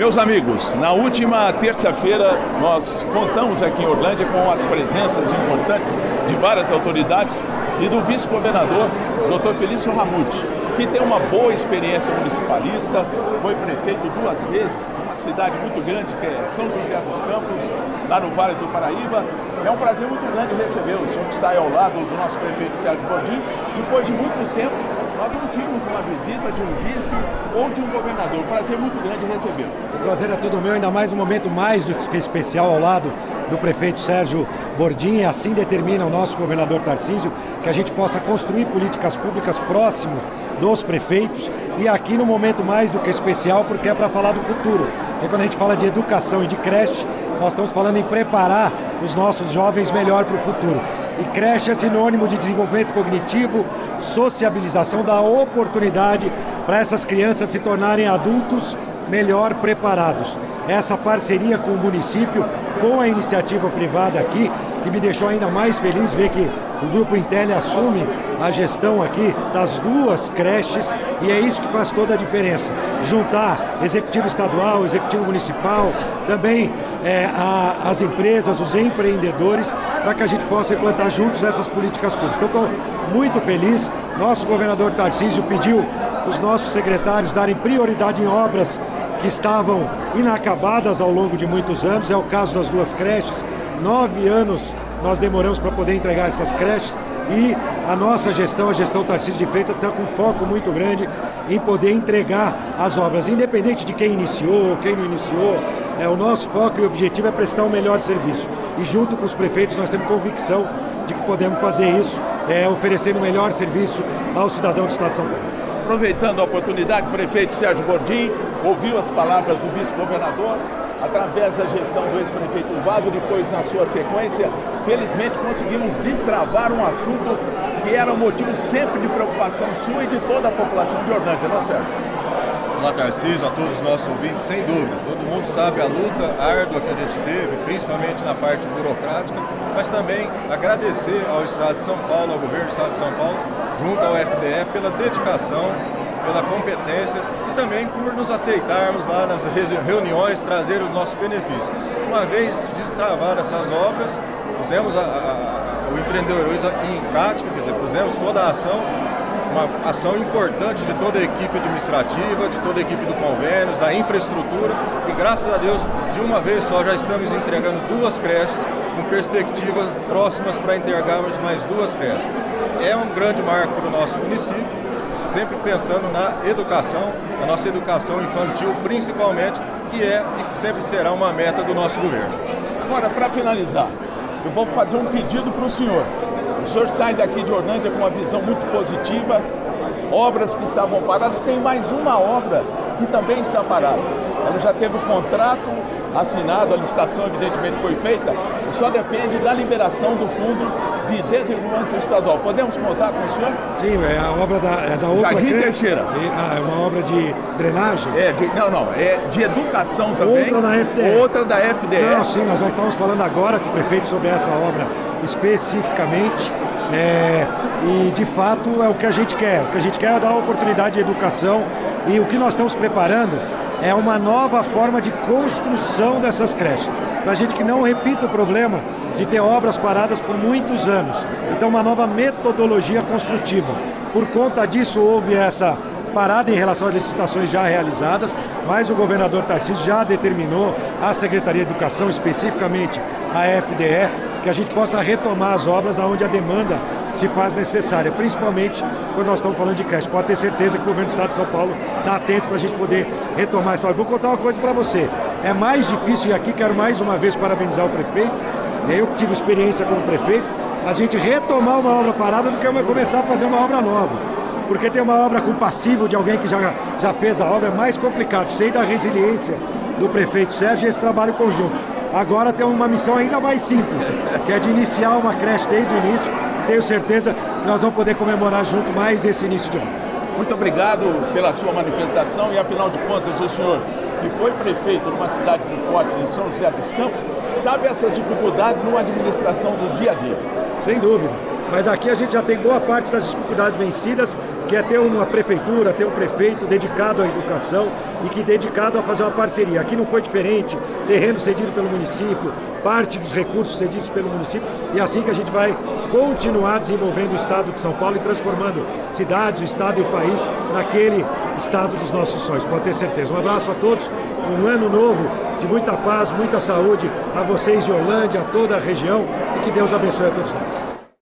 Meus amigos, na última terça-feira nós contamos aqui em Orlândia com as presenças importantes de várias autoridades e do vice-governador, Dr. Felício Ramute, que tem uma boa experiência municipalista, foi prefeito duas vezes, uma cidade muito grande que é São José dos Campos, lá no Vale do Paraíba. É um prazer muito grande receber o senhor que está aí ao lado do nosso prefeito Sérgio Bordim, depois de muito tempo nós não tínhamos uma visita de um vice ou de um governador. Prazer muito grande recebê-lo. O prazer é todo meu, ainda mais um momento mais do que especial ao lado do prefeito Sérgio Bordim. Assim determina o nosso governador Tarcísio que a gente possa construir políticas públicas próximo dos prefeitos e aqui no momento mais do que especial porque é para falar do futuro. E quando a gente fala de educação e de creche, nós estamos falando em preparar os nossos jovens melhor para o futuro. E creche é sinônimo de desenvolvimento cognitivo, sociabilização, da oportunidade para essas crianças se tornarem adultos melhor preparados. Essa parceria com o município, com a iniciativa privada aqui, que me deixou ainda mais feliz ver que o Grupo Intel assume a gestão aqui das duas creches e é isso que faz toda a diferença. Juntar executivo estadual, executivo municipal, também é, a, as empresas, os empreendedores, para que a gente possa implantar juntos essas políticas públicas. Então estou muito feliz. Nosso governador Tarcísio pediu os nossos secretários darem prioridade em obras que estavam inacabadas ao longo de muitos anos. É o caso das duas creches. Nove anos nós demoramos para poder entregar essas creches e a nossa gestão, a gestão Tarcísio de Freitas, está com foco muito grande em poder entregar as obras, independente de quem iniciou, quem não iniciou. É, o nosso foco e objetivo é prestar o um melhor serviço. E junto com os prefeitos nós temos convicção de que podemos fazer isso, é, oferecendo o melhor serviço ao cidadão do Estado de São Paulo. Aproveitando a oportunidade, o prefeito Sérgio Bordim ouviu as palavras do vice-governador, através da gestão do ex-prefeito Vado, depois na sua sequência, felizmente conseguimos destravar um assunto que era um motivo sempre de preocupação sua e de toda a população de Orlândia, não é certo? Olá Tarcísio, a todos os nossos ouvintes, sem dúvida. Todo mundo sabe a luta árdua que a gente teve, principalmente na parte burocrática, mas também agradecer ao Estado de São Paulo, ao governo do Estado de São Paulo, junto ao FDE, pela dedicação, pela competência e também por nos aceitarmos lá nas reuniões, trazer os nossos benefícios. Uma vez destravar essas obras, pusemos a, a, o empreendedorismo em prática, quer dizer, pusemos toda a ação uma ação importante de toda a equipe administrativa, de toda a equipe do convênio, da infraestrutura e graças a Deus, de uma vez só já estamos entregando duas creches com perspectivas próximas para entregarmos mais duas creches. É um grande marco para o nosso município, sempre pensando na educação, a nossa educação infantil principalmente, que é e sempre será uma meta do nosso governo. Agora, para finalizar, eu vou fazer um pedido para o senhor. O senhor sai daqui de Orlândia com uma visão muito positiva. Obras que estavam paradas, tem mais uma obra que também está parada. Ela já teve o contrato assinado, a licitação evidentemente foi feita, só depende da liberação do fundo de desenvolvimento estadual. Podemos contar com o senhor? Sim, é a obra da, é da outra Jardim Teixeira. Ah, é uma obra de drenagem? É, de, não, não, é de educação também. Outra da FDE. Outra da FDE. Não, sim, nós já estamos falando agora com o prefeito sobre essa obra especificamente. É, e de fato é o que a gente quer. O que a gente quer é dar oportunidade de educação e o que nós estamos preparando é uma nova forma de construção dessas creches. Para a gente que não repita o problema de ter obras paradas por muitos anos. Então, uma nova metodologia construtiva. Por conta disso, houve essa parada em relação às licitações já realizadas, mas o governador Tarcísio já determinou à Secretaria de Educação, especificamente a FDE, que a gente possa retomar as obras aonde a demanda se faz necessária, principalmente quando nós estamos falando de creche. Pode ter certeza que o governo do Estado de São Paulo está atento para a gente poder retomar essa obra. Vou contar uma coisa para você. É mais difícil, e aqui quero mais uma vez parabenizar o prefeito, eu que tive experiência como prefeito, a gente retomar uma obra parada do que começar a fazer uma obra nova. Porque tem uma obra com passivo de alguém que já, já fez a obra, é mais complicado. Sei da resiliência do prefeito Sérgio e esse trabalho conjunto. Agora tem uma missão ainda mais simples, que é de iniciar uma creche desde o início. Tenho certeza que nós vamos poder comemorar junto mais esse início de ano. Muito obrigado pela sua manifestação e, afinal de contas, o senhor que foi prefeito numa cidade do porte de São José dos Campos, sabe essas dificuldades numa administração do dia a dia. Sem dúvida. Mas aqui a gente já tem boa parte das dificuldades vencidas, que é ter uma prefeitura, ter um prefeito dedicado à educação e que dedicado a fazer uma parceria. Aqui não foi diferente, terreno cedido pelo município, parte dos recursos cedidos pelo município, e é assim que a gente vai continuar desenvolvendo o estado de São Paulo e transformando cidades, o estado e o país naquele estado dos nossos sonhos, pode ter certeza. Um abraço a todos, um ano novo de muita paz, muita saúde a vocês de Orlândia, a toda a região e que Deus abençoe a todos nós.